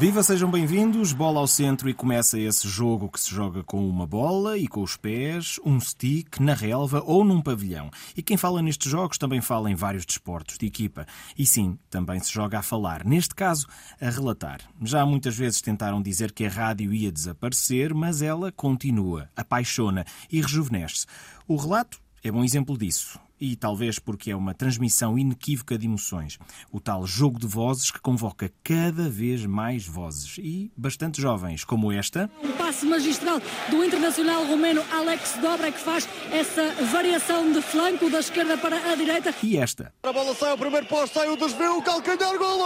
Viva, sejam bem-vindos. Bola ao centro e começa esse jogo que se joga com uma bola e com os pés, um stick, na relva ou num pavilhão. E quem fala nestes jogos também fala em vários desportos de equipa. E sim, também se joga a falar. Neste caso, a relatar. Já muitas vezes tentaram dizer que a rádio ia desaparecer, mas ela continua, apaixona e rejuvenesce. O relato é bom exemplo disso e talvez porque é uma transmissão inequívoca de emoções. O tal jogo de vozes que convoca cada vez mais vozes e bastante jovens, como esta. Um passe magistral do internacional romeno Alex Dobra que faz essa variação de flanco da esquerda para a direita. E esta. A bola sai ao primeiro posto, sai o desvio, o calcanhar, golo!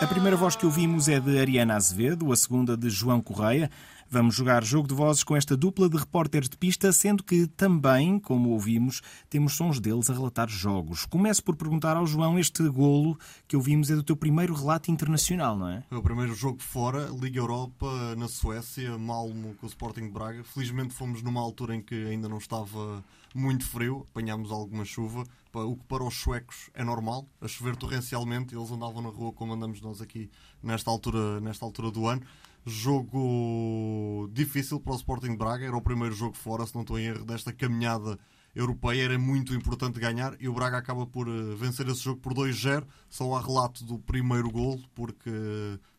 A primeira voz que ouvimos é de Ariana Azevedo, a segunda de João Correia. Vamos jogar jogo de vozes com esta dupla de repórteres de pista, sendo que também, como ouvimos, temos sons deles a relatar jogos. Começo por perguntar ao João: este golo que ouvimos é do teu primeiro relato internacional, não é? É o primeiro jogo fora, Liga Europa, na Suécia, Malmo com o Sporting de Braga. Felizmente fomos numa altura em que ainda não estava muito frio, apanhámos alguma chuva, o que para os suecos é normal, a chover torrencialmente, eles andavam na rua como andamos nós aqui nesta altura, nesta altura do ano. Jogo difícil para o Sporting Braga, era o primeiro jogo fora, se não estou em erro, desta caminhada europeia, era muito importante ganhar e o Braga acaba por eh, vencer esse jogo por 2-0. Só há relato do primeiro gol, porque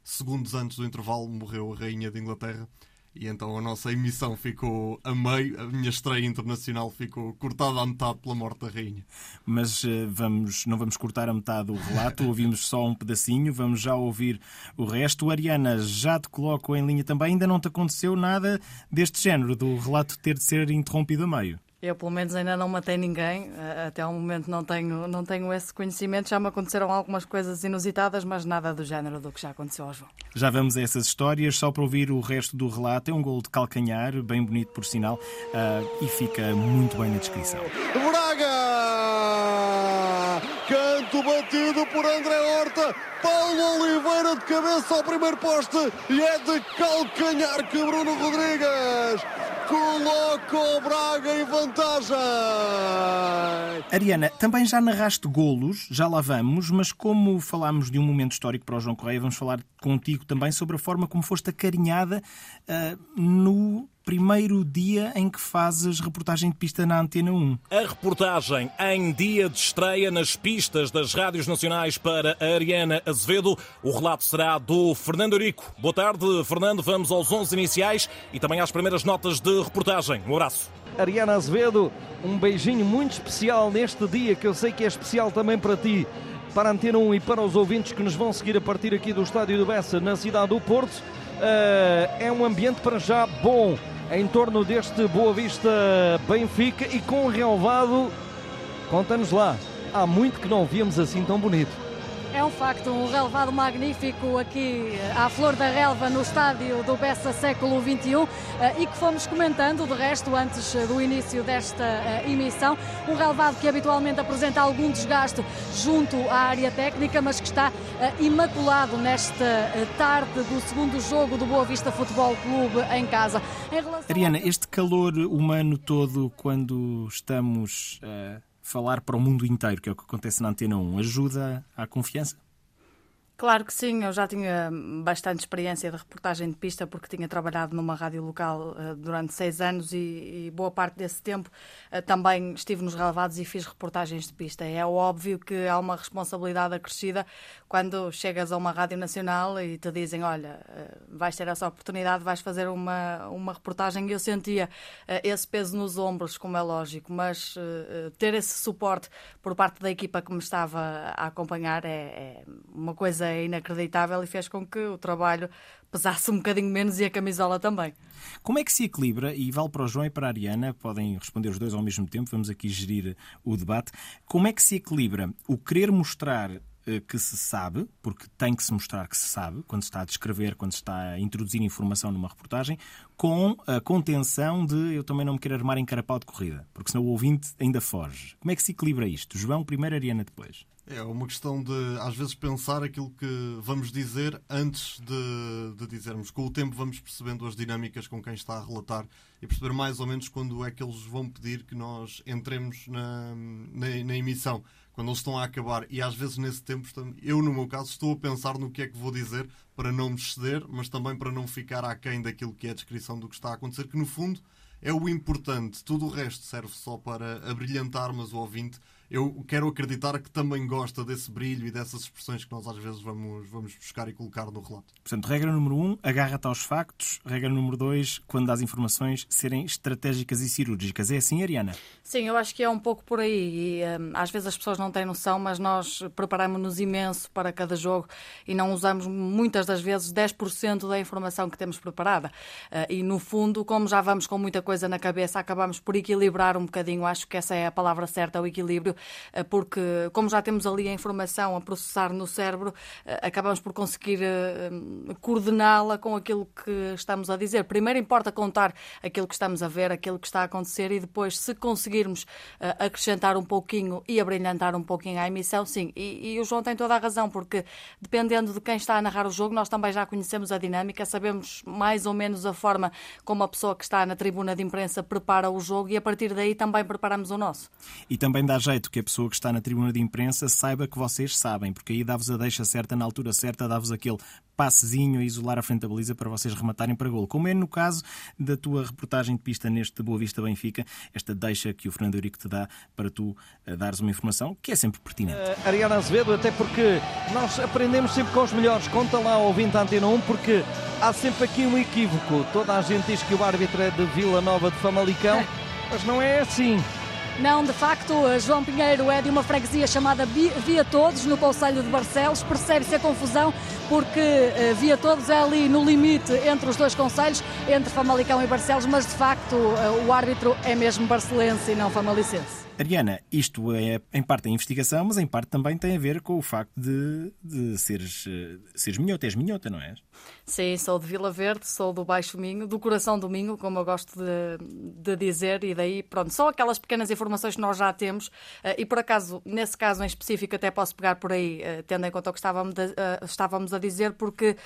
segundos antes do intervalo morreu a Rainha de Inglaterra e então a nossa emissão ficou a meio, a minha estreia internacional ficou cortada à metade pela morte da rainha. Mas uh, vamos, não vamos cortar a metade do relato, ouvimos só um pedacinho, vamos já ouvir o resto. Ariana, já te coloco em linha também, ainda não te aconteceu nada deste género, do relato ter de ser interrompido a meio. Eu, pelo menos, ainda não matei ninguém. Até ao momento não tenho, não tenho esse conhecimento. Já me aconteceram algumas coisas inusitadas, mas nada do género do que já aconteceu ao João. Já vamos a essas histórias. Só para ouvir o resto do relato. É um gol de calcanhar, bem bonito por sinal, uh, e fica muito bem na descrição. Braga! Canto batido por André Horta. Paulo Oliveira de cabeça ao primeiro poste. E é de calcanhar que Bruno Rodrigues coloca o Braga em vantagem. Ariana, também já narraste golos, já lá vamos, mas como falámos de um momento histórico para o João Correia, vamos falar contigo também sobre a forma como foste acarinhada uh, no primeiro dia em que fazes reportagem de pista na Antena 1. A reportagem em dia de estreia nas pistas das rádios nacionais para a Ariana Azevedo. O relato será do Fernando Eurico. Boa tarde, Fernando. Vamos aos 11 iniciais e também às primeiras notas de reportagem. Um abraço. Ariana Azevedo, um beijinho muito especial neste dia que eu sei que é especial também para ti para a Antena 1 e para os ouvintes que nos vão seguir a partir aqui do Estádio do Bessa, na cidade do Porto. Uh, é um ambiente para já bom em torno deste Boa Vista Benfica e com o relevado, conta-nos lá, há muito que não víamos assim tão bonito. É um facto, um relevado magnífico aqui à flor da relva no estádio do Bessa século XXI eh, e que fomos comentando, de resto, antes do início desta eh, emissão. Um relevado que habitualmente apresenta algum desgaste junto à área técnica, mas que está eh, imaculado nesta tarde do segundo jogo do Boa Vista Futebol Clube em casa. Em relação... Ariana, este calor humano todo quando estamos. Uh falar para o mundo inteiro, que é o que acontece na Antena 1, ajuda à confiança? Claro que sim, eu já tinha bastante experiência de reportagem de pista porque tinha trabalhado numa rádio local uh, durante seis anos e, e, boa parte desse tempo uh, também estive nos relevados e fiz reportagens de pista. É óbvio que há uma responsabilidade acrescida quando chegas a uma rádio nacional e te dizem, olha, uh, vais ter essa oportunidade, vais fazer uma, uma reportagem. E eu sentia esse peso nos ombros, como é lógico, mas ter esse suporte por parte da equipa que me estava a acompanhar é, é uma coisa inacreditável e fez com que o trabalho pesasse um bocadinho menos e a camisola também. Como é que se equilibra, e vale para o João e para a Ariana, podem responder os dois ao mesmo tempo, vamos aqui gerir o debate. Como é que se equilibra o querer mostrar que se sabe, porque tem que se mostrar que se sabe, quando se está a descrever, quando se está a introduzir informação numa reportagem, com a contenção de eu também não me quero armar em carapau de corrida, porque senão o ouvinte ainda foge. Como é que se equilibra isto? João primeiro, Ariana depois. É uma questão de, às vezes, pensar aquilo que vamos dizer antes de, de, dizermos. Com o tempo, vamos percebendo as dinâmicas com quem está a relatar e perceber mais ou menos quando é que eles vão pedir que nós entremos na, na, na emissão. Quando eles estão a acabar. E às vezes, nesse tempo, eu, no meu caso, estou a pensar no que é que vou dizer para não me exceder, mas também para não ficar aquém daquilo que é a descrição do que está a acontecer, que no fundo é o importante. Tudo o resto serve só para abrilhantar, mas o ouvinte eu quero acreditar que também gosta desse brilho e dessas expressões que nós às vezes vamos, vamos buscar e colocar no relato. Portanto, regra número um, agarra-te aos factos. Regra número dois, quando as informações serem estratégicas e cirúrgicas. É assim, Ariana? Sim, eu acho que é um pouco por aí. E, um, às vezes as pessoas não têm noção, mas nós preparamos-nos imenso para cada jogo e não usamos muitas das vezes 10% da informação que temos preparada. Uh, e no fundo, como já vamos com muita coisa na cabeça, acabamos por equilibrar um bocadinho. Acho que essa é a palavra certa, o equilíbrio eh, porque como já temos ali a informação a processar no cérebro, eh, acabamos por conseguir eh, coordená-la com aquilo que estamos a dizer. Primeiro importa contar aquilo que estamos a ver, aquilo que está a acontecer e depois, se conseguirmos acrescentar um pouquinho e abrilhantar um pouquinho a emissão, sim. E, e o João tem toda a razão, porque dependendo de quem está a narrar o jogo, nós também já conhecemos a dinâmica, sabemos mais ou menos a forma como a pessoa que está na tribuna de imprensa prepara o jogo e a partir daí também preparamos o nosso. E também dá jeito que a pessoa que está na tribuna de imprensa saiba que vocês sabem, porque aí dá-vos a deixa certa na altura certa, dá-vos aquele passezinho a isolar a frente da baliza para vocês rematarem para gol. Como é no caso da tua reportagem de pista neste Boa Vista Benfica, esta deixa que o Fernando Eurico te dá para tu uh, dares uma informação que é sempre pertinente. Uh, Ariana Azevedo, até porque nós aprendemos sempre com os melhores. Conta lá ao ouvinte Antena 1, porque há sempre aqui um equívoco. Toda a gente diz que o árbitro é de Vila Nova de Famalicão, mas não é assim. Não, de facto, João Pinheiro é de uma freguesia chamada Via Todos, no Conselho de Barcelos. Percebe-se a confusão porque eh, Via Todos é ali no limite entre os dois conselhos, entre Famalicão e Barcelos, mas de facto eh, o árbitro é mesmo barcelense e não famalicense. Ariana, isto é em parte a investigação, mas em parte também tem a ver com o facto de, de seres, eh, seres minhota. És minhota, não és? Sim, sou de Vila Verde, sou do Baixo Minho, do Coração do Minho, como eu gosto de, de dizer, e daí, pronto, são aquelas pequenas informações que nós já temos, eh, e por acaso, nesse caso em específico, até posso pegar por aí, eh, tendo em conta o que estávamos, de, estávamos a dizer, porque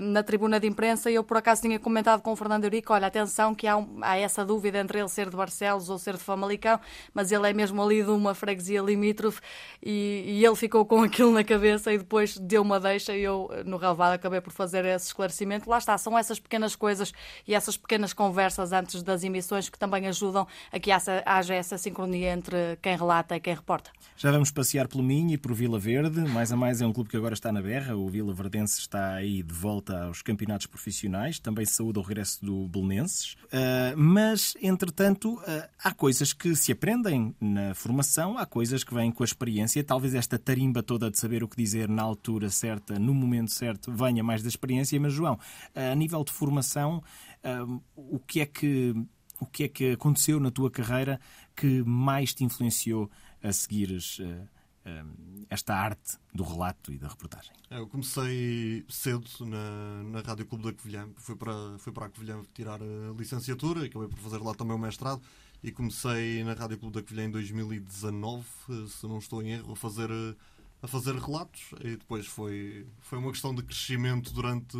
na tribuna de imprensa eu por acaso tinha comentado com o Fernando Eurico, olha, atenção que há, há essa dúvida entre ele ser de Barcelos ou ser de Famalicão, mas ele ele é mesmo ali de uma freguesia limítrofe e, e ele ficou com aquilo na cabeça e depois deu uma deixa e eu, no relevado, acabei por fazer esse esclarecimento. Lá está, são essas pequenas coisas e essas pequenas conversas antes das emissões que também ajudam a que haja essa sincronia entre quem relata e quem reporta. Já vamos passear pelo Minho e por Vila Verde. Mais a mais é um clube que agora está na berra. O Vila Verdense está aí de volta aos campeonatos profissionais. Também saúde ao regresso do Belenenses. Uh, mas, entretanto, uh, há coisas que se aprendem na formação, há coisas que vêm com a experiência. Talvez esta tarimba toda de saber o que dizer na altura certa, no momento certo, venha mais da experiência. Mas, João, a nível de formação, o que é que o que é que aconteceu na tua carreira que mais te influenciou a seguires esta arte do relato e da reportagem? Eu comecei cedo na, na Rádio Clube da Covilhã. Fui para, fui para a Covilhã tirar a licenciatura, acabei por fazer lá também o mestrado e comecei na Rádio Clube da Covilhã em 2019, se não estou em erro, a fazer, a fazer relatos. E depois foi, foi uma questão de crescimento durante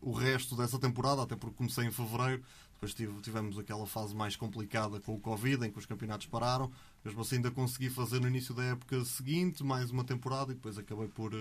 o resto dessa temporada, até porque comecei em fevereiro, depois tive, tivemos aquela fase mais complicada com o Covid, em que os campeonatos pararam, mesmo assim ainda consegui fazer no início da época seguinte mais uma temporada e depois acabei por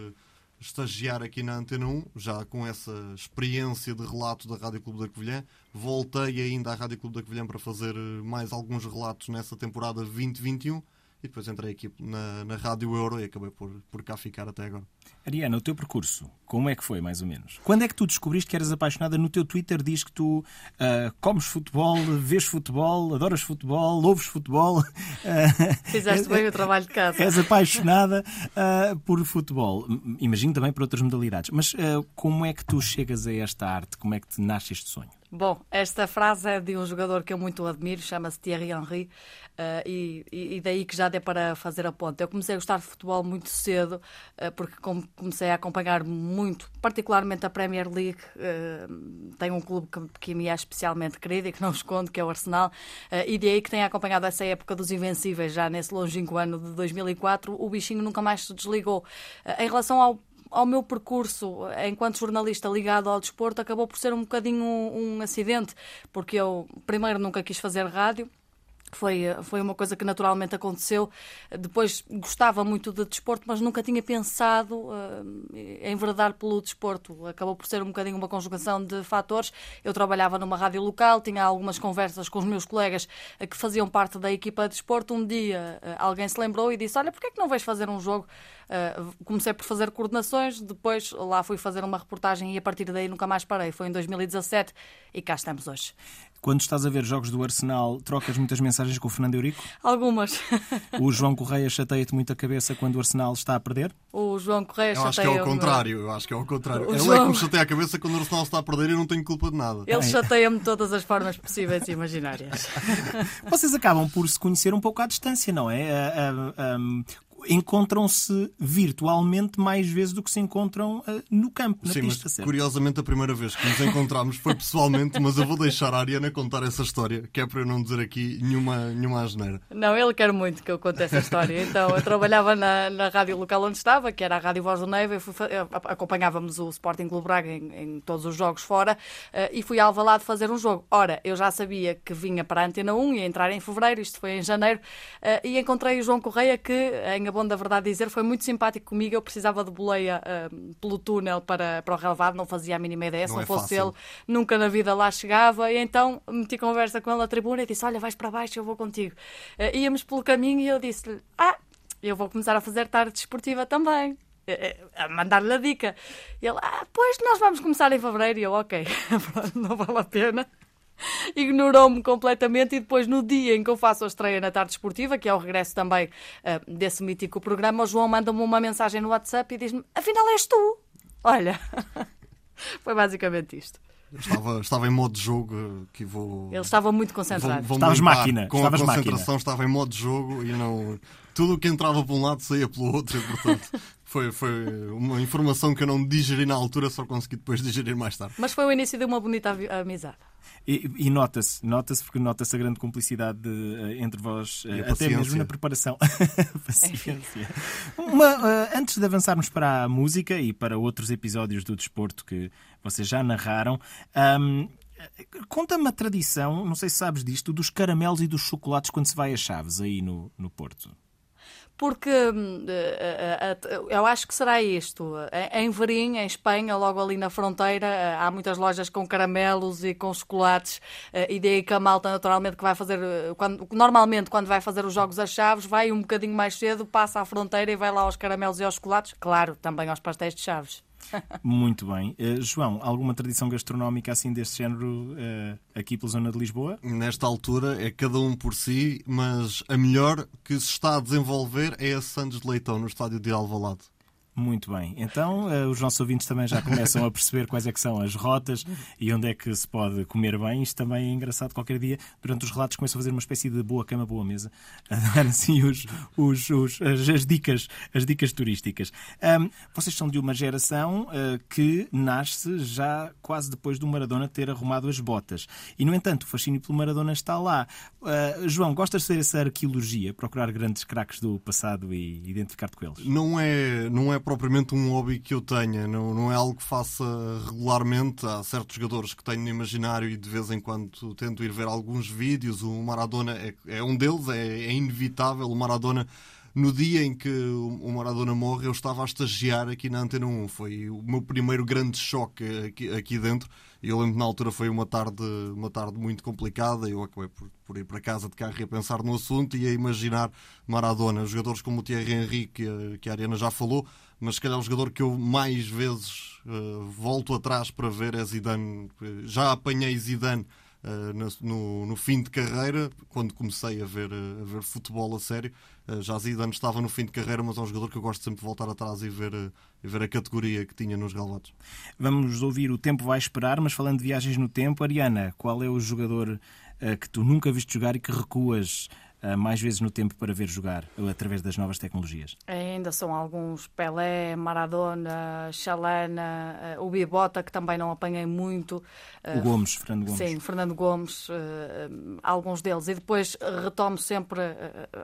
estagiar aqui na Antena 1, já com essa experiência de relato da Rádio Clube da Covilhã. Voltei ainda à Rádio Clube da Covilhã para fazer mais alguns relatos nessa temporada 2021 e depois entrei aqui na, na Rádio Euro e acabei por, por cá ficar até agora. Ariana, o teu percurso Como é que foi, mais ou menos? Quando é que tu descobriste que eras apaixonada? No teu Twitter diz que tu uh, comes futebol, vês futebol, adoras futebol, ouves futebol. Fizeste bem o trabalho de casa. És apaixonada uh, por futebol. Imagino também por outras modalidades. Mas uh, como é que tu chegas a esta arte? Como é que te nasce este sonho? Bom, esta frase é de um jogador que eu muito admiro, chama-se Thierry Henry, uh, e, e, daí que já dê para fazer a ponta. Eu comecei a gostar de futebol muito cedo, uh, porque comecei a acompanhar muito, particularmente a Premier League. Uh, tenho um clube que, que, me é especialmente querido e que não escondo, que é o Arsenal, e daí que tenho acompanhado essa época dos Invencíveis, já nesse longínquo ano de 2004. O bichinho nunca mais se desligou. em relação ao ao meu percurso enquanto jornalista ligado ao desporto acabou por ser um bocadinho um, um acidente, porque eu primeiro nunca quis fazer rádio, foi, foi uma coisa que naturalmente aconteceu. Depois gostava muito de desporto, mas nunca tinha pensado uh, em verdade pelo desporto. Acabou por ser um bocadinho uma conjugação de fatores. Eu trabalhava numa rádio local, tinha algumas conversas com os meus colegas uh, que faziam parte da equipa de desporto. Um dia uh, alguém se lembrou e disse: Olha, porquê é que não vais fazer um jogo? Comecei por fazer coordenações, depois lá fui fazer uma reportagem e a partir daí nunca mais parei. Foi em 2017 e cá estamos hoje. Quando estás a ver jogos do Arsenal, trocas muitas mensagens com o Fernando Eurico? Algumas. O João Correia chateia-te muito a cabeça quando o Arsenal está a perder? O João Correia chateia Eu acho que é o contrário. Eu acho que é o contrário. O Ele João... é que me chateia a cabeça quando o Arsenal está a perder e eu não tenho culpa de nada. Ele chateia-me de todas as formas possíveis e imaginárias. Vocês acabam por se conhecer um pouco à distância, não é? Encontram-se virtualmente mais vezes do que se encontram uh, no campo, na Sim, pista, mas, certo? Curiosamente, a primeira vez que nos encontramos foi pessoalmente, mas eu vou deixar a Ariana contar essa história, que é para eu não dizer aqui nenhuma, nenhuma asneira. Não, ele quer muito que eu conte essa história. Então, eu trabalhava na, na rádio local onde estava, que era a Rádio Voz do Neiva, acompanhávamos o Sporting Clube Braga em, em, todos os jogos fora uh, e fui a Alvalade fazer um jogo. Ora, eu já sabia que vinha para a Antena 1 e entrar em fevereiro, isto foi em janeiro, uh, e encontrei o João Correia que, em bom da verdade dizer, foi muito simpático comigo. Eu precisava de boleia uh, pelo túnel para, para o relevado, não fazia a mínima ideia. Se não, não é fosse fácil. ele, nunca na vida lá chegava. E então meti conversa com ele na tribuna e disse: Olha, vais para baixo, eu vou contigo. Uh, íamos pelo caminho e eu disse-lhe: Ah, eu vou começar a fazer tarde desportiva também eh, a mandar-lhe a dica. Ele, ah, pois nós vamos começar em fevereiro. E eu, ok, não vale a pena. ignorou-me completamente e depois no dia em que eu faço a estreia na tarde esportiva, que é o regresso também uh, desse mítico programa, o João manda-me uma mensagem no WhatsApp e diz-me, afinal és tu. Olha, foi basicamente isto. Estava, estava em modo de jogo que vou. Ele estava muito concentrado. Vou, Estavas máquina. Com Estavas a concentração máquina. estava em modo de jogo e não. Tudo o que entrava para um lado saía pelo outro, e, portanto. Foi, foi uma informação que eu não digeri na altura, só consegui depois digerir mais tarde. Mas foi o início de uma bonita amizade. E, e nota-se, nota-se porque nota-se a grande cumplicidade de, uh, entre vós, uh, até mesmo na preparação. paciência. Uma, uh, antes de avançarmos para a música e para outros episódios do desporto que vocês já narraram, um, Conta-me a tradição, não sei se sabes disto, dos caramelos e dos chocolates quando se vai a Chaves aí no, no Porto porque hum, eu acho que será isto. Em Verim, em Espanha, logo ali na fronteira, há muitas lojas com caramelos e com chocolates, e daí que a malta, naturalmente, que vai fazer, quando, normalmente, quando vai fazer os jogos às chaves, vai um bocadinho mais cedo, passa à fronteira e vai lá aos caramelos e aos chocolates, claro, também aos pastéis de chaves. Muito bem. Uh, João, alguma tradição gastronómica assim deste género uh, aqui pela zona de Lisboa? Nesta altura é cada um por si, mas a melhor que se está a desenvolver é a Santos de Leitão, no estádio de Alvalade. Muito bem. Então, uh, os nossos ouvintes também já começam a perceber quais é que são as rotas e onde é que se pode comer bem. Isto também é engraçado. Qualquer dia, durante os relatos, começam a fazer uma espécie de boa cama, boa mesa. A dar assim os, os, os, as, as, dicas, as dicas turísticas. Um, vocês são de uma geração uh, que nasce já quase depois do Maradona ter arrumado as botas. E, no entanto, o fascínio pelo Maradona está lá. Uh, João, gostas de ser essa arqueologia, procurar grandes craques do passado e identificar-te com eles? Não é, não é propriamente um hobby que eu tenha, não, não é algo que faça regularmente. Há certos jogadores que tenho no imaginário e de vez em quando tento ir ver alguns vídeos. O Maradona é, é um deles, é, é inevitável. O Maradona no dia em que o Maradona morre, eu estava a estagiar aqui na Antena 1. Foi o meu primeiro grande choque aqui, aqui dentro. E eu lembro que na altura foi uma tarde, uma tarde muito complicada. Eu acabei por, por, ir para casa de carro e a pensar no assunto e a imaginar Maradona. Jogadores como o Thierry Henry, que, a Ariana já falou, mas se calhar o jogador que eu mais vezes uh, volto atrás para ver é Zidane. Já apanhei Zidane Uh, no, no, fim de carreira, quando comecei a ver, uh, a ver futebol a sério. Uh, já Zidane estava no fim de carreira, mas é um jogador que eu gosto sempre de voltar atrás e ver, e ver a categoria que tinha nos galvados. Vamos ouvir O Tempo Vai Esperar, mas falando de viagens no tempo, Ariana, qual é o jogador que tu nunca viste jogar e que recuas eh, mais vezes no tempo para ver jogar através das novas tecnologias? Ainda são alguns Pelé, Maradona, Chalana, eh, o Bibota, que também não apanhei muito. O Gomes, Fernando Gomes. Sim, Fernando Gomes, alguns deles. E depois retomo sempre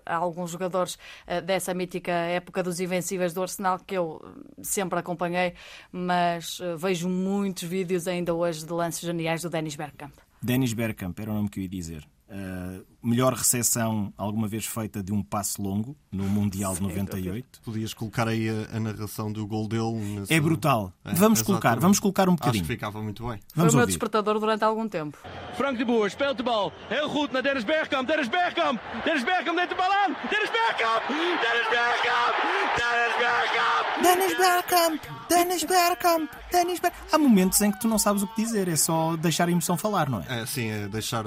alguns jogadores dessa mítica época dos Invencíveis do Arsenal, que eu sempre acompanhei, mas vejo muitos vídeos ainda hoje de lances geniais do Dennis Bergkamp. Dennis Bergkamp, era o nome que eu ia dizer. Uh, melhor recepção alguma vez feita de um passe longo no Mundial de 98. Podias colocar aí a, a narração do gol dele. Nesse... É brutal. É, vamos colocar, vamos colocar um bocadinho. Acho que ficava muito bem. Vamos Foi o meu despertador durante algum tempo. Frank de Boer speelt de bal. Heel goed naar Dennis Bergkamp. Dennis Bergkamp. Dennis Bergkamp neemt de bal aan. Dennis Bergkamp. Dennis Bergkamp. Dennis Bergkamp. Dennis Bergkamp. Dennis Bergkamp. Dennis Bergkamp. Há momentos em que tu não sabes o que dizer. É só deixar a emoção falar, não é? É, sim, é deixar,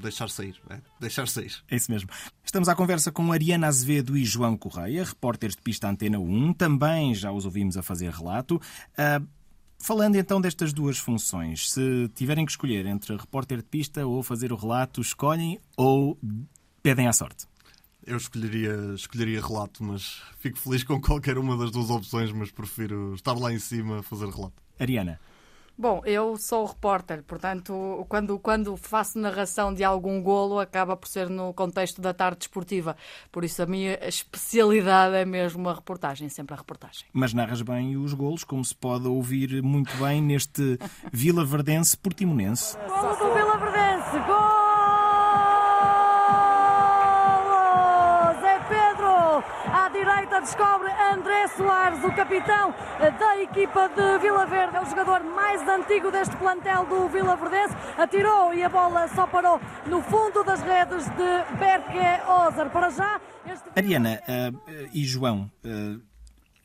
deixar sair. É, deixar sair. É isso mesmo. Estamos à conversa com Ariana Azevedo e João Correia, repórteres de pista Antena 1. Também já os ouvimos a fazer relato. Uh, falando então destas duas funções, se tiverem que escolher entre repórter de pista ou fazer o relato, escolhem ou pedem à sorte? Eu escolheria, escolheria relato, mas fico feliz com qualquer uma das duas opções, mas prefiro estar lá em cima a fazer relato. Ariana. Bom, eu sou repórter, portanto, quando, quando faço narração de algum golo, acaba por ser no contexto da tarde esportiva. Por isso, a minha especialidade é mesmo a reportagem, sempre a reportagem. Mas narras bem os golos, como se pode ouvir muito bem neste Vila Verdense Portimonense. Golo do Vila Verdense, gol! Descobre André Soares, o capitão da equipa de Vila Verde, é o jogador mais antigo deste plantel do Vila Verdense. Atirou e a bola só parou no fundo das redes de Berke Ozer. Para já. Este... Ariana uh, e João. Uh,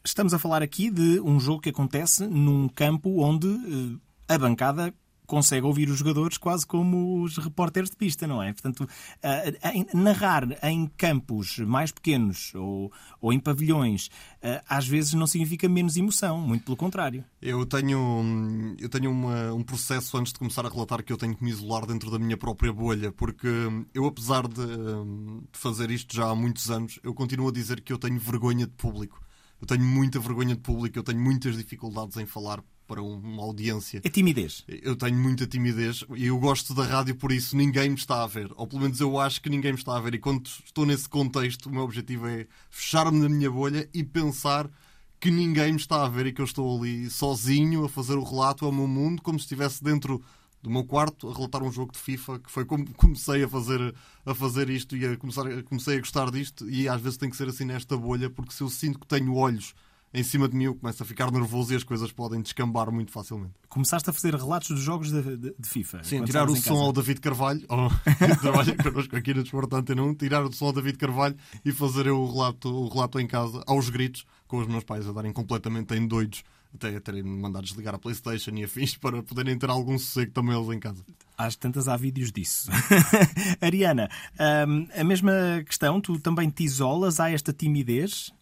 estamos a falar aqui de um jogo que acontece num campo onde uh, a bancada consegue ouvir os jogadores quase como os repórteres de pista, não é? Portanto, narrar em campos mais pequenos ou, ou em pavilhões às vezes não significa menos emoção, muito pelo contrário. Eu tenho, eu tenho uma, um processo antes de começar a relatar que eu tenho que me isolar dentro da minha própria bolha, porque eu, apesar de, de fazer isto já há muitos anos, eu continuo a dizer que eu tenho vergonha de público. Eu tenho muita vergonha de público, eu tenho muitas dificuldades em falar para uma audiência. É timidez. Eu tenho muita timidez e eu gosto da rádio, por isso ninguém me está a ver. Ou pelo menos eu acho que ninguém me está a ver. E quando estou nesse contexto, o meu objetivo é fechar-me na minha bolha e pensar que ninguém me está a ver e que eu estou ali sozinho a fazer o relato ao meu mundo, como se estivesse dentro do meu quarto a relatar um jogo de FIFA, que foi como comecei a fazer, a fazer isto e a começar, comecei a gostar disto. E às vezes tem que ser assim nesta bolha, porque se eu sinto que tenho olhos em cima de mim eu começo a ficar nervoso e as coisas podem descambar muito facilmente. Começaste a fazer relatos dos jogos de, de, de FIFA? Sim, tirar o som ao David Carvalho, oh, que trabalha connosco aqui no Desportante não, tirar o som ao David Carvalho e fazer o relato, o relato em casa, aos gritos, com os meus pais a darem completamente em doidos até terem mandado desligar a Playstation e afins para poderem ter algum sossego também eles em casa. Às tantas há vídeos disso. Ariana, hum, a mesma questão, tu também te isolas, há esta timidez?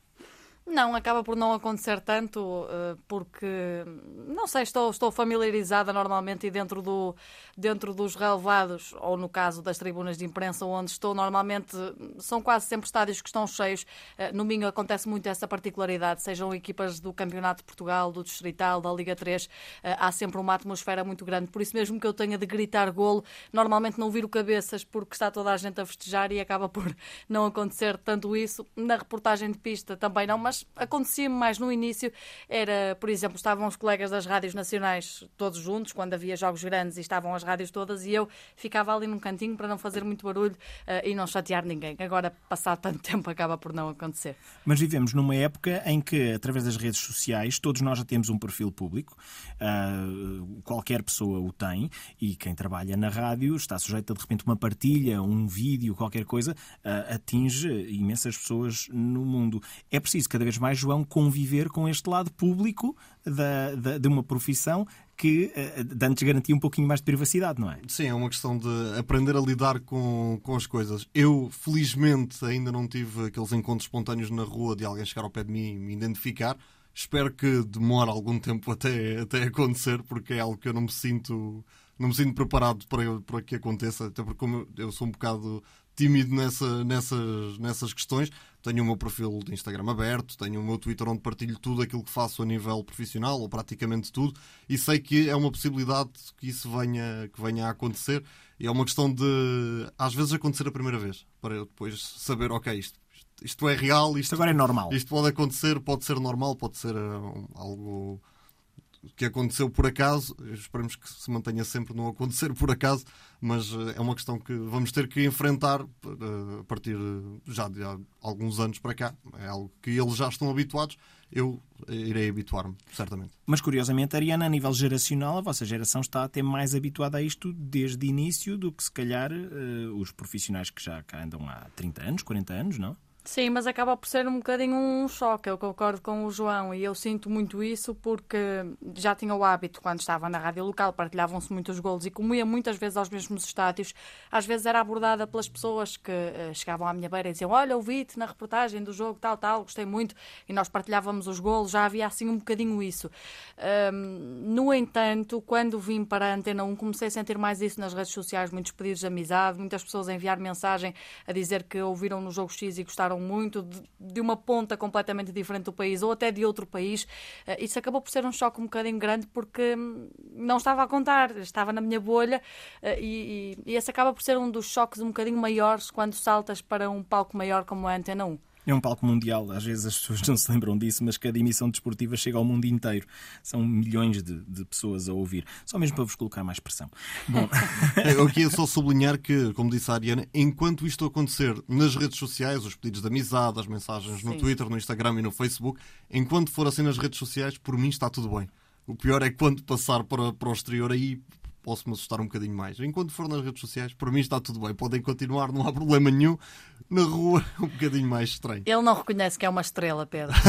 Não, acaba por não acontecer tanto, eh, porque, não sei, estou, estou familiarizada normalmente e dentro, do, dentro dos relevados, ou no caso das tribunas de imprensa, onde estou normalmente, são quase sempre estádios que estão cheios. Eh, no Minho acontece muito essa particularidade, sejam equipas do Campeonato de Portugal, do Distrital, da Liga 3, eh, há sempre uma atmosfera muito grande. Por isso mesmo que eu tenha de gritar golo, normalmente não viro cabeças porque está toda a gente a festejar e acaba por não acontecer tanto isso. Na reportagem de pista também não, mas acontecia-me mais no início. Era, por exemplo, estavam os colegas das rádios nacionais todos juntos, quando havia jogos grandes e estavam as rádios todas, e eu ficava ali num cantinho para não fazer muito barulho uh, e não chatear ninguém. Agora, passado tanto tempo, acaba por não acontecer. Mas vivemos numa época em que, através das redes sociais, todos nós já temos um perfil público, uh, qualquer pessoa o tem, e quem trabalha na rádio está sujeito a, de repente, uma partilha, um vídeo, qualquer coisa, uh, atinge imensas pessoas no mundo. É preciso cada vez mais, João, conviver com este lado público da, da, de uma profissão que uh, antes garantia um pouquinho mais de privacidade, não é? Sim, é uma questão de aprender a lidar com, com as coisas. Eu, felizmente, ainda não tive aqueles encontros espontâneos na rua de alguém chegar ao pé de mim e me identificar. Espero que demore algum tempo até, até acontecer, porque é algo que eu não me sinto não me sinto preparado para, para que aconteça, até porque como eu sou um bocado tímido nessa, nessas, nessas questões. Tenho o meu perfil de Instagram aberto, tenho o meu Twitter onde partilho tudo aquilo que faço a nível profissional, ou praticamente tudo, e sei que é uma possibilidade que isso venha, que venha a acontecer. E é uma questão de, às vezes, acontecer a primeira vez, para eu depois saber, ok, isto, isto é real, isto, isto agora é normal. Isto pode acontecer, pode ser normal, pode ser uh, algo que aconteceu por acaso. Esperemos que se mantenha sempre não acontecer por acaso, mas eh, é uma questão que vamos ter que enfrentar eh, a partir já de alguns anos para cá. É algo que eles já estão habituados. Eu irei habituar-me, certamente. Mas curiosamente, Ariana, a nível geracional, a vossa geração está até mais habituada a isto desde o início do que se calhar eh, os profissionais que já cá andam há 30 anos, 40 anos, não? Sim, mas acaba por ser um bocadinho um choque. Eu concordo com o João e eu sinto muito isso porque já tinha o hábito, quando estava na rádio local, partilhavam-se muitos golos e como ia muitas vezes aos mesmos estádios, às vezes era abordada pelas pessoas que uh, chegavam à minha beira e diziam: Olha, ouvi-te na reportagem do jogo, tal, tal, gostei muito, e nós partilhávamos os golos, já havia assim um bocadinho isso. No entanto, quando vim para a Antena 1, comecei a sentir mais isso nas redes sociais, muitos pedidos de amizade, muitas pessoas a enviar mensagem a dizer que ouviram no jogo X e gostaram muito de, de, uma ponta completamente diferente do país ou até de outro país. Uh, isso acabou por ser um choque um bocadinho grande porque hum, não estava a contar, estava na minha bolha uh, e, e, e esse acaba por ser um dos choques um bocadinho maiores quando saltas para um palco maior como a Antena 1. É um palco mundial, às vezes as pessoas não se lembram disso, mas cada emissão desportiva chega ao mundo inteiro. São milhões de, de pessoas a ouvir, só mesmo para vos colocar mais pressão. Bom. Eu queria só sublinhar que, como disse a Ariana, enquanto isto acontecer nas redes sociais, os pedidos de amizade, as mensagens no Sim. Twitter, no Instagram e no Facebook, enquanto for assim nas redes sociais, por mim está tudo bem. O pior é quando passar para, para o exterior, aí posso-me assustar um bocadinho mais. Enquanto for nas redes sociais, para mim está tudo bem. Podem continuar, não há problema nenhum. Na rua, um bocadinho mais estranho. Ele não reconhece que é uma estrela, Pedro.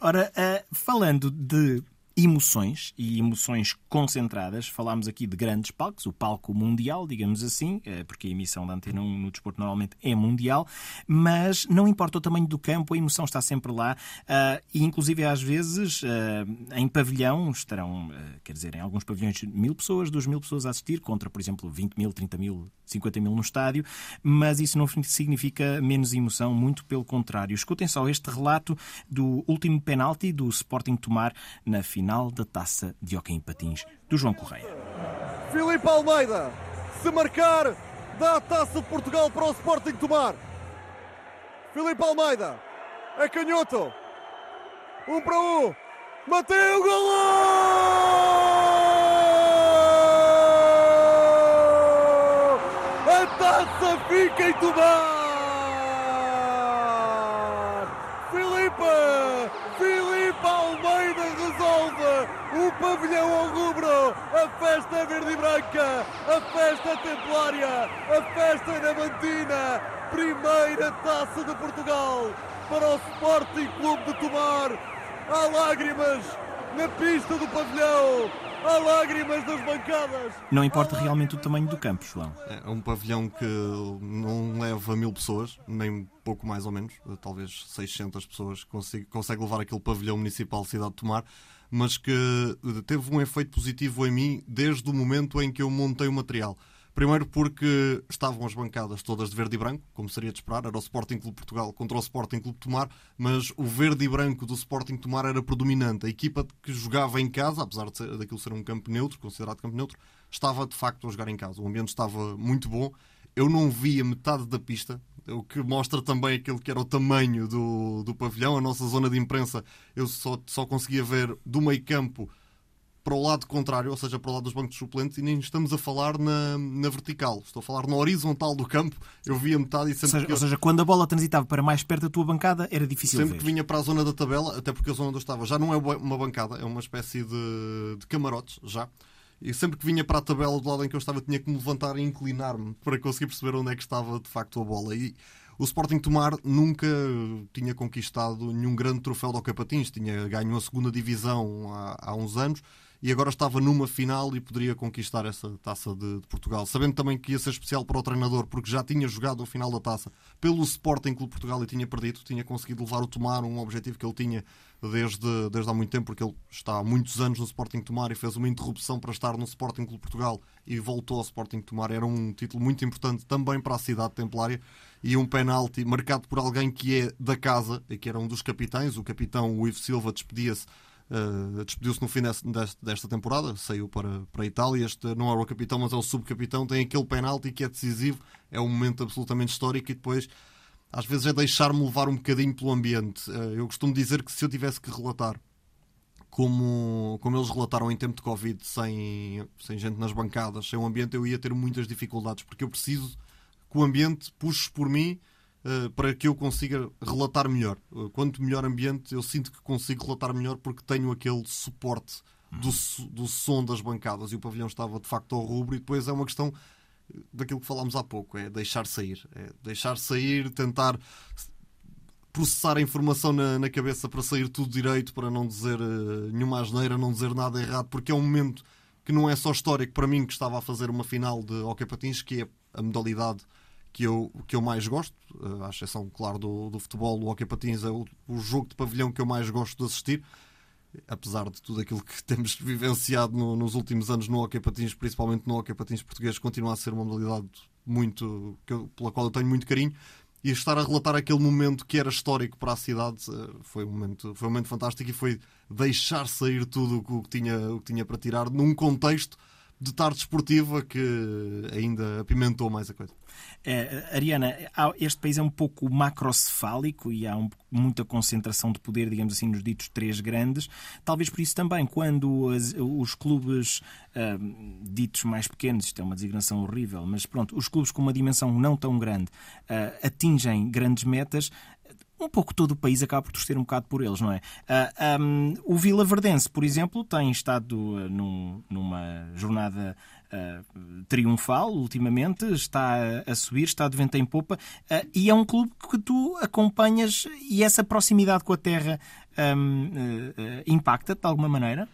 Ora, uh, falando de emoções e emoções concentradas. Falámos aqui de grandes palcos, o palco mundial, digamos assim, eh, porque a emissão da Antena 1 no desporto normalmente é mundial, mas não importa o tamanho do campo, a emoção está sempre lá eh, e, inclusive, às vezes, eh, em pavilhão estarão, quer dizer, em alguns pavilhões, mil pessoas, duas mil pessoas a assistir, contra, por exemplo, 20 mil, 30 mil, 50 mil no estádio, mas isso não significa menos emoção, muito pelo contrário. Escutem só este relato do último penalti do Sporting Tomar na final final da Taça de Hockey em Patins do João Correia. Filipe Almeida, se marcar, dá a Taça de Portugal para o Sporting tomar. Filipe Almeida, é canhoto. Um para um. Mateu, golo! A taça fica em Tomar! O pavilhão ao rubro, a festa verde e branca, a festa templária, a festa diamantina, primeira taça de Portugal para o Sporting Clube de Tomar. Há lágrimas na pista do pavilhão, há lágrimas nas bancadas. Não importa realmente o tamanho do campo, João. É um pavilhão que não leva mil pessoas, nem pouco mais ou menos, talvez 600 pessoas consegue, consegue levar aquele pavilhão municipal Cidade de Tomar mas que teve um efeito positivo em mim desde o momento em que eu montei o material. Primeiro porque estavam as bancadas todas de verde e branco, como seria de esperar, era o Sporting Clube Portugal contra o Sporting Clube Tomar, mas o verde e branco do Sporting Tomar era predominante. A equipa que jogava em casa, apesar de ser, daquilo ser um campo neutro, considerado campo neutro, estava de facto a jogar em casa. O ambiente estava muito bom. Eu não via metade da pista, o que mostra também aquilo que era o tamanho do, do pavilhão. A nossa zona de imprensa, eu só, só conseguia ver do meio campo para o lado contrário, ou seja, para o lado dos bancos suplentes, e nem estamos a falar na, na vertical. Estou a falar na horizontal do campo. Eu via metade e sempre. Ou seja, que... ou seja, quando a bola transitava para mais perto da tua bancada, era difícil Sempre ver. que vinha para a zona da tabela, até porque a zona onde eu estava já não é uma bancada, é uma espécie de, de camarotes já. E sempre que vinha para a tabela do lado em que eu estava, tinha que me levantar e inclinar-me para conseguir perceber onde é que estava de facto a bola. E o Sporting Tomar nunca tinha conquistado nenhum grande troféu do Capatins, tinha ganho a segunda divisão há, há uns anos e agora estava numa final e poderia conquistar essa taça de, de, Portugal. Sabendo também que ia ser especial para o treinador, porque já tinha jogado a final da taça pelo Sporting Clube Portugal e tinha perdido, tinha conseguido levar o Tomar, um objetivo que ele tinha desde, desde há muito tempo, porque ele está há muitos anos no Sporting Tomar e fez uma interrupção para estar no Sporting Clube Portugal e voltou ao Sporting Tomar. Era um título muito importante também para a cidade templária e um penalti marcado por alguém que é da casa, e que era um dos capitães, o capitão Ivo Silva despedia-se Uh, despediu-se no fim desta, desta temporada, saiu para, para a Itália. Este não era o capitão, mas é o subcapitão. Tem aquele penalti que é decisivo, é um momento absolutamente histórico. E depois, às vezes, é deixar-me levar um bocadinho pelo ambiente. Uh, eu costumo dizer que se eu tivesse que relatar como, como eles relataram em tempo de Covid, sem, sem gente nas bancadas, sem o ambiente, eu ia ter muitas dificuldades, porque eu preciso que o ambiente puxe por mim uh, para que eu consiga relatar melhor. Uh, quanto melhor ambiente, eu sinto que consigo relatar melhor porque tenho aquele suporte do, do som das bancadas e o pavilhão estava de facto ao rubro. E depois é uma questão daquilo que falámos há pouco: é deixar sair, é deixar sair, tentar processar a informação na, na, cabeça para sair tudo direito, para não dizer uh, nenhuma asneira, não dizer nada errado, porque é um momento que não é só histórico para mim que estava a fazer uma final de hockey patins, que é a modalidade que eu, que eu mais gosto, uh, à exceção, claro, do, do futebol, o hockey patins é o, o jogo de pavilhão que eu mais gosto de assistir, apesar de tudo aquilo que temos vivenciado no, nos últimos anos no hockey patins, principalmente no hockey patins português, continua a ser uma modalidade muito eu, pela qual eu tenho muito carinho. E estar a relatar aquele momento que era histórico para a cidade eh, foi um momento, foi um momento fantástico e foi deixar sair tudo o que tinha, o que tinha para tirar num contexto de tarde esportiva que ainda apimentou mais a coisa. É, Ariana, este país é um pouco macrocefálico e há um, muita concentração de poder, digamos assim, nos ditos três grandes. Talvez por isso também, quando as, os clubes uh, ditos mais pequenos, isto é uma designação horrível, mas pronto, os clubes com uma dimensão não tão grande uh, atingem grandes metas, um pouco todo o país acaba por torcer um bocado por eles, não é? Uh, ah, um, o Vila Verdense, por exemplo, tem estado uh, num, numa jornada uh, triunfal ultimamente, está a subir, está de vento em popa e é um clube que tu acompanhas e essa proximidade com a terra um, impacta-te de alguma maneira?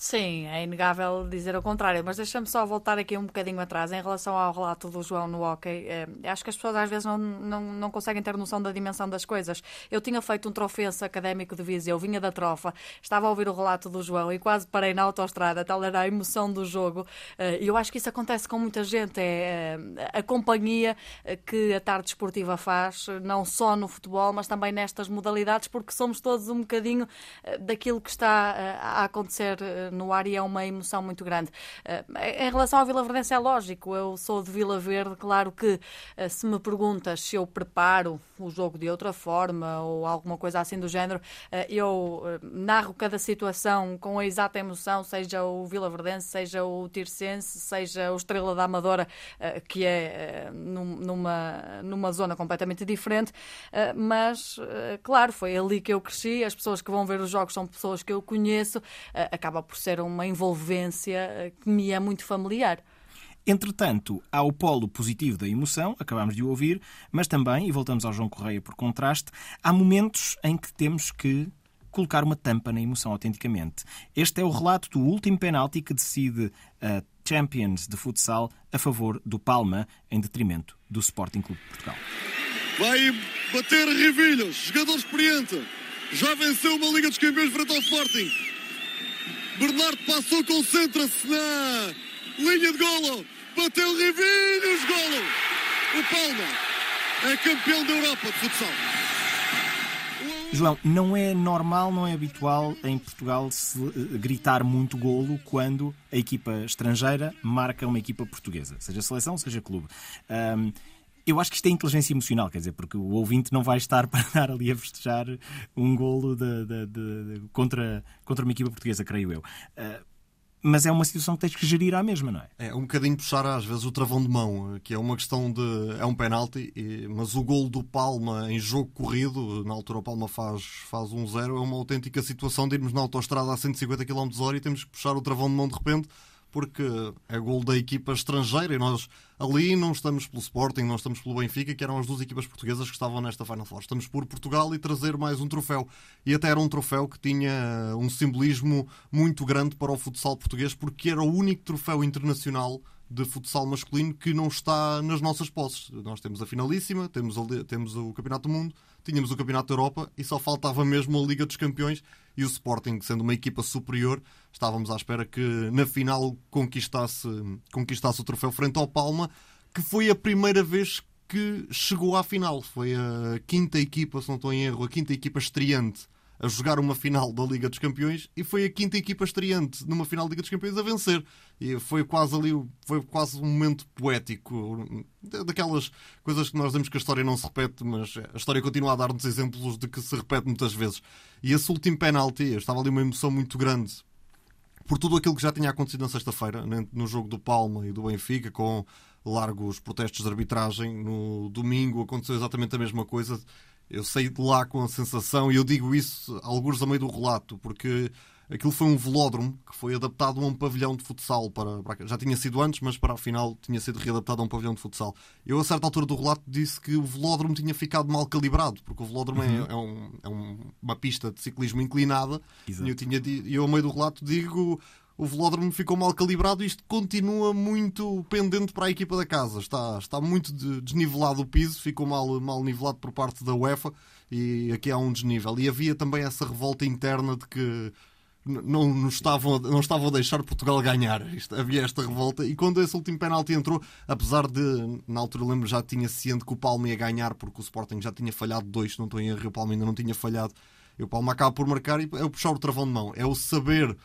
Sim, é inegável dizer o contrário, mas deixa-me só voltar aqui um bocadinho atrás em relação ao relato do João no hockey. Eh, acho que as pessoas às vezes não, não, não conseguem ter noção da dimensão das coisas. Eu tinha feito um trofense académico de Viseu, vinha da trofa, estava a ouvir o relato do João e quase parei na autostrada, tal era a emoção do jogo. Eh, e eu acho que isso acontece com muita gente, é eh, a companhia que a tarde esportiva faz, não só no futebol, mas também nestas modalidades, porque somos todos um bocadinho daquilo que está a acontecer no ar e é uma emoção muito grande. Eh, em relação ao Vila Verdense é lógico, eu sou de Vila Verde, claro que eh, se me perguntas se eu preparo o jogo de outra forma ou alguma coisa assim do género, eh, eu narro cada situação com a exata emoção, seja o Vila Verdense, seja o Tircense, seja o Estrela da Amadora, que é numa, numa zona completamente diferente, mas claro, foi ali que eu cresci, as pessoas que vão ver os jogos são pessoas que eu conheço, acaba por ser uma envolvência eh, que me é muito familiar. Entretanto, há o polo positivo da emoção, acabamos de o ouvir, mas também, e voltamos ao João Correia por contraste, há momentos em que temos que colocar uma tampa na emoção autenticamente. Este é o relato do último penalti que decide a Champions de futsal a favor do Palma, em detrimento do Sporting Clube de Portugal. Vai bater Rivilhos, jogador experiente. Já venceu uma Liga dos Campeões frente ao Sporting. Bernardo passou, concentra-se na linha de golo. Bateu Rivinhos, golo. O Palma é campeão da Europa de futsal. João, não é normal, não é habitual em Portugal se eh, gritar muito golo quando a equipa estrangeira marca uma equipa portuguesa, seja seleção, seja clube. Um, Eu acho que isto é inteligência emocional, quer dizer, porque o ouvinte não vai estar para dar ali a festejar um golo de, de, de, contra, contra uma equipa portuguesa, creio eu. Uh, mas é uma situação que tens que gerir à mesma, não é? É um bocadinho puxar às vezes o travão de mão, que é uma questão de. é um penalti, mas o gol do Palma em jogo corrido, na altura o Palma faz, faz 1-0, é uma autêntica situação de irmos na autostrada a 150 km hora e temos que puxar o travão de mão de repente porque é gol da equipa estrangeira e nós ali não estamos pelo Sporting, não estamos pelo Benfica, que eram as duas equipas portuguesas que estavam nesta Final Four. Estamos por Portugal e trazer mais um troféu. E até era um troféu que tinha um simbolismo muito grande para o futsal português, porque era o único troféu internacional de futsal masculino que não está nas nossas posses. Nós temos a finalíssima, temos, temos o Campeonato do Mundo, tínhamos o Campeonato da Europa e só faltava mesmo a Liga dos Campeões e o Sporting, sendo uma equipa superior, estávamos à espera que na final conquistasse, conquistasse o troféu frente ao Palma, que foi a primeira vez que chegou à final. Foi a quinta equipa, se não estou em erro, a quinta equipa estreante a jogar uma final da Liga dos Campeões e foi a quinta equipa estreante numa final da Liga dos Campeões a vencer. E foi quase ali, foi quase um momento poético, daquelas coisas que nós dizemos que a história não se repete, mas a história continua a dar-nos exemplos de que se repete muitas vezes. E esse último penalti, estava ali uma emoção muito grande por tudo aquilo que já tinha acontecido na sexta-feira, né, no jogo do Palma e do Benfica, com largos protestos de arbitragem. No domingo aconteceu exatamente a mesma coisa. Eu saí de lá com a sensação, e eu digo isso alguns a meio do relato, porque aquilo foi um velódromo que foi adaptado a um pavilhão de futsal. Para, para, já tinha sido antes, mas para a final tinha sido readaptado a um pavilhão de futsal. Eu, a certa altura do relato, disse que o velódromo tinha ficado mal calibrado, porque o velódromo é, uhum. é, é, um, é um, uma pista de ciclismo inclinada. Exato. E eu, tinha, eu, a meio do relato, digo o velódromo ficou mal calibrado e isto continua muito pendente para a equipa da casa. Está, está muito desnivelado o piso, ficou mal, mal nivelado por parte da UEFA e aqui há um desnível. E havia também essa revolta interna de que não, não, estavam, não estavam a deixar Portugal ganhar. Isto, havia esta revolta. E quando esse último penalti entrou, apesar de, na altura lembro, já tinha ciente que o Palme ia ganhar, porque o Sporting já tinha falhado dois, não estou em erro, o Palme ainda não tinha falhado. E o Palme acaba por marcar e é o puxar o travão de mão. É o saber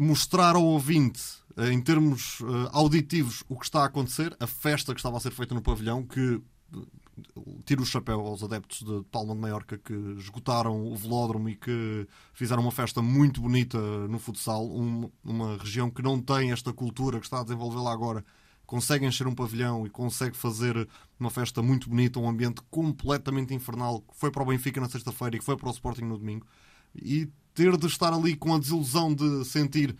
mostrar ao ouvinte, eh, em termos uh, auditivos, o que está a acontecer, a festa que estava a ser feita no pavilhão, que eh, tiro o chapéu aos adeptos de Palma de Maiorca que esgotaram o velódromo e que fizeram uma festa muito bonita no futsal, um, uma região que não tem esta cultura que está a desenvolver lá agora, consegue encher um pavilhão e consegue fazer uma festa muito bonita, um ambiente completamente infernal, que foi para o Benfica na sexta-feira e que foi para o Sporting no domingo. E ter de estar ali com a desilusão de sentir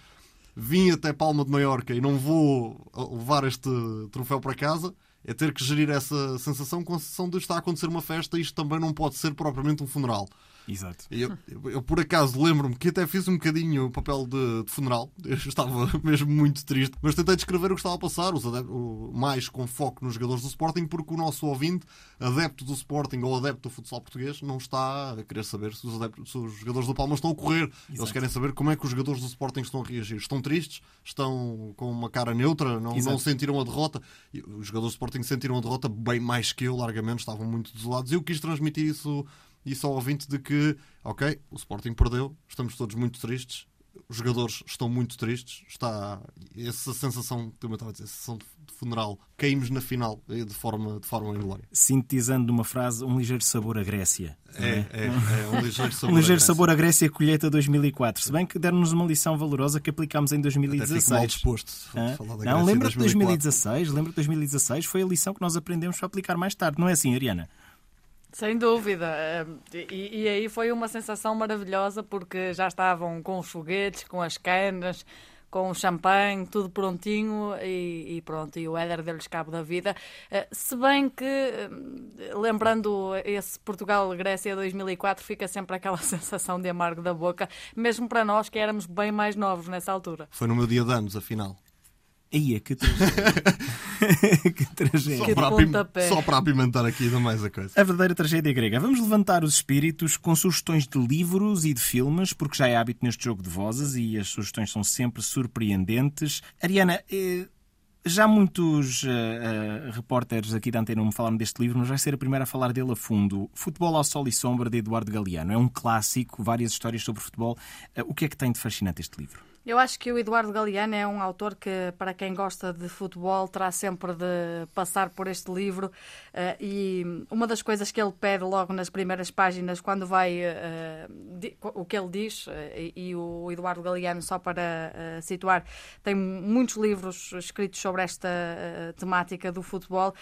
vim até Palma de Maiorca e não vou levar este troféu para casa, é ter que gerir essa sensação com a sensação de estar a acontecer uma festa e isto também não pode ser propriamente um funeral. Exato. Eu, eu, eu, por acaso lembro-me que até fiz um bocadinho o papel de, de, funeral. Eu estava mesmo muito triste, mas tentei descrever o que estava a passar, os adeptos, mais com foco nos jogadores do Sporting, porque o nosso ouvinte, adepto do Sporting ou adepto do futsal português, não está a querer saber se os, adeptos, se os jogadores do Palma estão a correr. Exato. Eles querem saber como é que os jogadores do Sporting estão a reagir. Estão tristes? Estão com uma cara neutra? Não, não sentiram a derrota? Os jogadores do Sporting sentiram a derrota bem mais que eu, largamente, estavam muito desolados. Eu quis transmitir isso isso ao ouvinte de que, ok, o Sporting perdeu, estamos todos muito tristes, os jogadores estão muito tristes, está essa sensação, como eu estava a dizer, sensação de funeral, caímos na final eh, de forma, de forma inglória. Sintetizando numa frase, um ligeiro sabor à Grécia. É, é, é, é, um ligeiro sabor um ligeiro sabor à Grécia colheita 2004. Se bem que deram-nos uma lição valorosa que aplicámos em 2016. Até mal disposto. Não, lembra-te de 2016? Lembra-te de 2016? Foi a lição que nós aprendemos para aplicar mais tarde. Não é assim, Ariana? Sem dúvida. E, e, aí foi uma sensação maravilhosa porque já estavam com os foguetes, com as canas, com o champanhe, tudo prontinho e, e pronto. E o Éder deu-lhes cabo da vida. Eh, se bem que, eh, lembrando esse Portugal-Grécia 2004, fica sempre aquela sensação de amargo da boca, mesmo para nós que éramos bem mais novos nessa altura. Foi no meu dia de anos, afinal. Ia, que tragédia. que tragédia. Só para, só para apimentar aqui ainda mais a coisa. A verdadeira tragédia grega. Vamos levantar os espíritos com sugestões de livros e de filmes, porque já é hábito neste jogo de vozes e as sugestões são sempre surpreendentes. Ariana, eh, já muitos uh, uh, repórteres aqui da Antena me falaram deste livro, mas vai ser a primeira a falar dele a fundo. Futebol ao Sol e Sombra, de Eduardo Galeano. É um clássico, várias histórias sobre futebol. Uh, o que é que tem de fascinante este livro? Eu acho que o Eduardo Galeano é um autor que, para quem gosta de futebol, terá sempre de passar por este livro. Uh, e uma das coisas que ele pede logo nas primeiras páginas, quando vai. Uh, o que ele diz, uh, e, e, o Eduardo Galeano, só para situar, tem muitos livros escritos sobre esta temática do futebol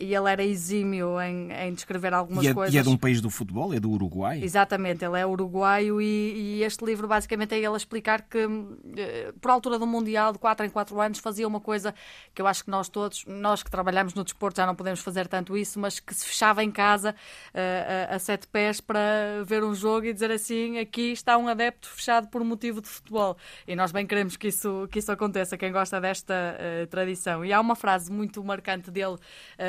e ele era exímio em, em descrever algumas e é, coisas. E é de um país do futebol? É do Uruguai? Exatamente, ele é uruguaio e, e este livro basicamente é ele a explicar que eh, por altura do Mundial, de 4 em 4 anos, fazia uma coisa que eu acho que nós todos, nós que trabalhamos no desporto, já não podemos fazer tanto isso, mas que se fechava em casa uh, a sete pés para ver um jogo e dizer assim: aqui está um adepto fechado por motivo de futebol. E nós bem queremos que isso, que isso aconteça, quem gosta desta uh, tradição. E há uma frase muito marcante dele uh,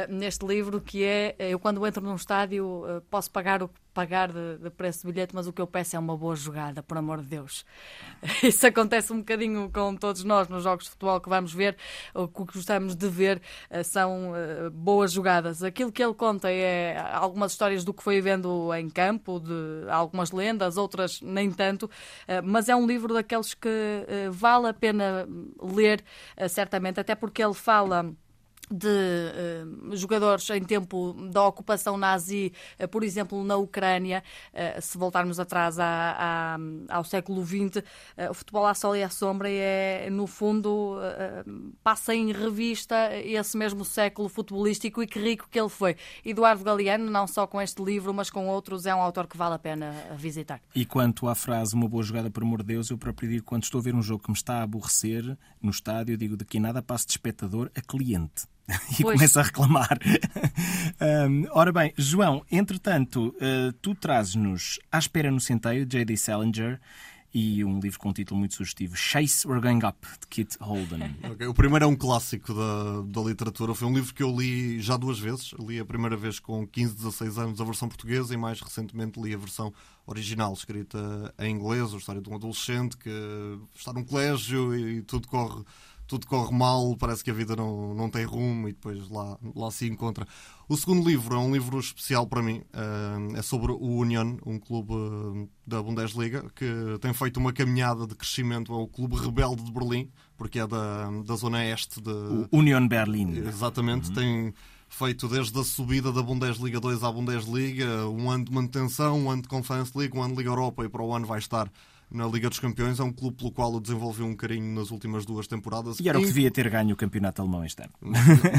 neste livro que é: Eu, quando entro num estádio, posso pagar o que pagar de, de, preço de bilhete, mas o que eu peço é uma boa jogada, por amor de Deus. Isso acontece um bocadinho com todos nós nos jogos de futebol que vamos ver, o que gostamos de ver eh, são uh, boas jogadas. Aquilo que ele conta é algumas histórias do que foi vendo em campo, de algumas lendas, outras nem tanto, uh, mas é um livro daqueles que vale a pena ler, certamente, até porque ele fala de uh, jogadores em tempo da ocupação nazi, uh, por exemplo, na Ucrânia, uh, se voltarmos atrás à, ao século XX, o futebol à sol e à sombra é, no fundo, passa em revista esse mesmo século futebolístico e que rico que ele foi. Eduardo Galeano, não só com este livro, mas com outros, é um autor que vale a pena visitar. E quanto à frase uma boa jogada, por amor de Deus, eu próprio digo, quando estou a ver um jogo que me está a aborrecer no estádio, digo de que nada passo de espectador a cliente. e pois. começa a reclamar. um, ora bem, João, entretanto, uh, tu trazes-nos À Espera no Centeio, J.D. Salinger, e um livro com um título muito sugestivo, Chase We're Going Up, de Kit Holden. Okay. O primeiro é um clássico da, da literatura, foi um livro que eu li já duas vezes. Li a primeira vez com 15, 16 anos a versão portuguesa e mais recentemente li a versão original, escrita em inglês, a história de um adolescente que está num colégio e tudo corre tudo corre mal, parece que a vida não, não tem rumo e depois lá, lá se encontra. O segundo livro é um livro especial para mim, eh, é sobre o Union, um clube eh, da Bundesliga que tem feito uma caminhada de crescimento ao clube rebelde de Berlim, porque é da, da zona este de... O Union Berlin. Exatamente, uhum. tem feito desde a subida da Bundesliga 2 à Bundesliga, um ano de manutenção, um ano de Conference League, um ano de Liga Europa e para o ano vai estar na Liga dos Campeões. É um clube pelo qual o desenvolveu um carinho nas últimas duas temporadas. E era o que devia ter ganho o campeonato alemão este ano.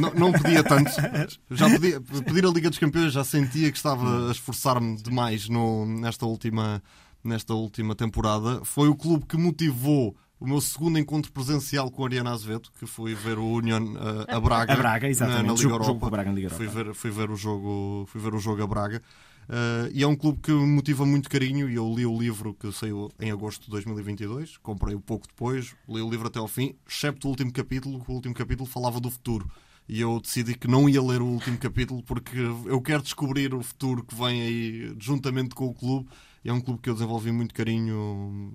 Não, não pedia tanto. Já podia, pedir a Liga dos Campeões já sentia que estava a esforçar-me demais no, nesta, última, nesta última temporada. Foi o clube que motivou o meu segundo encontro presencial com a Ariana Azevedo, que fui ver o Union uh, a Braga. A Braga. Na, na Liga Europa. Jogo Braga na Liga Europa. Fui ver, fui ver o jogo, fui ver o jogo a Braga. Uh, e é um clube que me motiva muito carinho. E eu li o livro que saiu em agosto de 2022, comprei-o pouco depois, li o livro até ao fim, excepto o último capítulo. O último capítulo falava do futuro. E eu decidi que não ia ler o último capítulo porque eu quero descobrir o futuro que vem aí juntamente com o clube. É um clube que eu desenvolvi muito carinho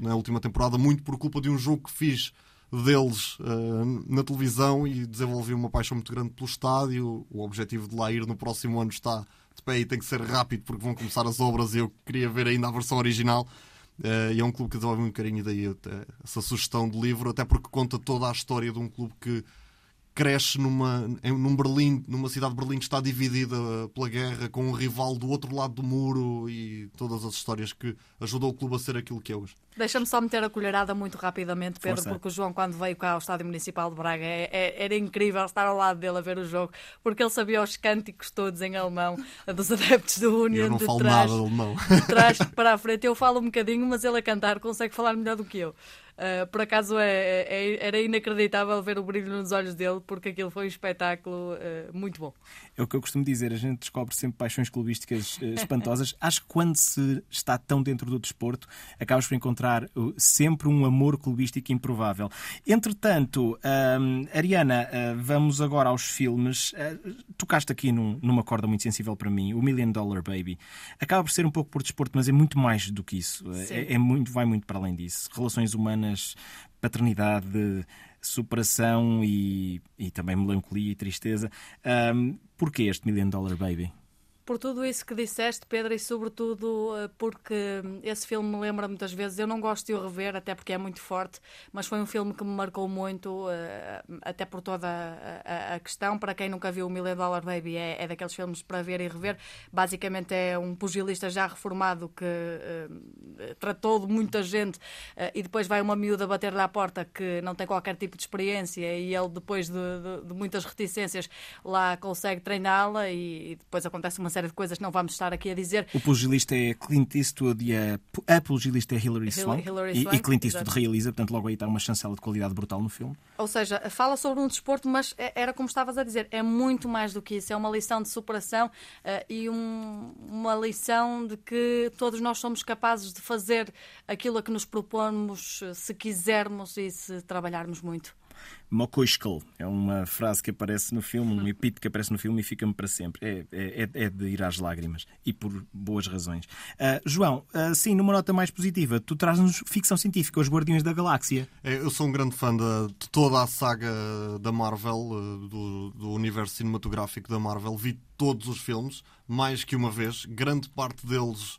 na última temporada, muito por culpa de um jogo que fiz deles uh, na televisão e desenvolvi uma paixão muito grande pelo estádio. O objetivo de lá ir no próximo ano está pé e tem que ser rápido porque vão começar as obras e eu queria ver ainda a versão original. Uh, e é um clube que desenvolve muito carinho, daí até, essa sugestão de livro, até porque conta toda a história de um clube que cresce numa, em, num Berlim, numa cidade de Berlim que está dividida pela guerra, com um rival do outro lado do muro e todas as histórias que ajudou o clube a ser aquilo que é hoje. Deixa-me só meter a colherada muito rapidamente, Pedro, Força. porque o João, quando veio cá ao Estádio Municipal de Braga, é, é, era incrível estar ao lado dele a ver o jogo, porque ele sabia os cânticos todos em alemão dos adeptos do Union. Eu não de falo trás, nada de alemão. De trás para a frente. Eu falo um bocadinho, mas ele a cantar consegue falar melhor do que eu. Uh, por acaso é, é, era inacreditável ver o brilho nos olhos dele, porque aquilo foi um espetáculo uh, muito bom. É o que eu costumo dizer, a gente descobre sempre paixões clubísticas uh, espantosas. Acho que quando se está tão dentro do desporto, acabas por encontrar sempre um amor clubístico improvável. Entretanto, Ariana, vamos agora aos filmes. tocaste aqui num, numa corda muito sensível para mim, o Million Dollar Baby. Acaba por ser um pouco por desporto, mas é muito mais do que isso. É, é muito, vai muito para além disso. Relações humanas humanas, paternidade, superação e, e também melancolia e tristeza. Um, porquê este Million Dollar Baby? Por tudo isso que disseste, Pedro, e sobretudo eh, porque esse filme me lembra muitas vezes, eu não gosto de o rever, até porque é muito forte, mas foi um filme que me marcou muito, eh, até por toda a, questão. Para quem nunca viu o Million Dollar Baby, é, é, daqueles filmes para ver e rever. Basicamente é um pugilista já reformado que uh, tratou de muita gente e depois vai uma miúda bater-lhe à porta que não tem qualquer tipo de experiência e ele, depois de, de, de muitas reticências, lá consegue treiná-la e, e depois acontece uma série de coisas que não vamos estar aqui a dizer. O pugilista é Clint Eastwood e a, a pugilista é Hilary Swank. Hillary Swank e, e, Clint Eastwood exatamente. realiza, portanto, logo aí está uma chancela de qualidade brutal no filme. Ou seja, fala sobre um desporto, mas é, era como estavas a dizer, é muito mais do que isso. É uma lição de superação uh, e um, uma lição de que todos nós somos capazes de fazer aquilo a que nos propomos, se quisermos e se trabalharmos muito. Mokoishkel. É uma frase que aparece no filme, um epíteto que aparece no filme e fica-me para sempre. É, é, é, de ir às lágrimas. E por boas razões. Uh, João, uh, sim, numa nota mais positiva, tu trazes-nos ficção científica, Os Guardiões da Galáxia. É, eu sou um grande fã de, de toda a saga da Marvel, uh, do, do universo cinematográfico da Marvel. Vi todos os filmes, mais que uma vez. Grande parte deles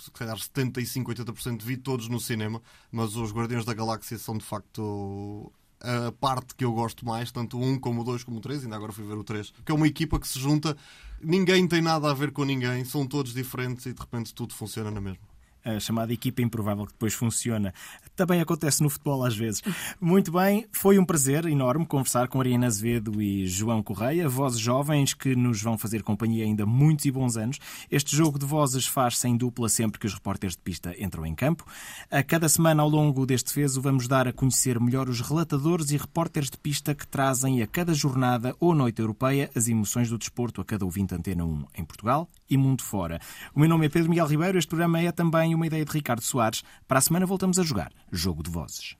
se calhar 75, 80% vi todos no cinema, mas os Guardiões da Galáxia são de facto a parte que eu gosto mais, tanto o 1 como o 2 como o 3, ainda agora fui ver o 3, que é uma equipa que se junta, ninguém tem nada a ver com ninguém, são todos diferentes e de repente tudo funciona na mesma a chamada equipa improvável que depois funciona. Também acontece no futebol às vezes. Muito bem, foi um prazer enorme conversar com Ariana Azevedo e João Correia, vozes jovens que nos vão fazer companhia ainda muitos e bons anos. Este jogo de vozes faz-se em dupla sempre que os repórteres de pista entram em campo. A cada semana ao longo deste fezo vamos dar a conhecer melhor os relatadores e repórteres de pista que trazem a cada jornada ou noite europeia as emoções do desporto a cada ouvinte Antena 1 em Portugal e mundo fora. O meu nome é Pedro Miguel Ribeiro, este programa é também uma ideia de Ricardo Soares. Para a semana voltamos a jogar Jogo de Vozes.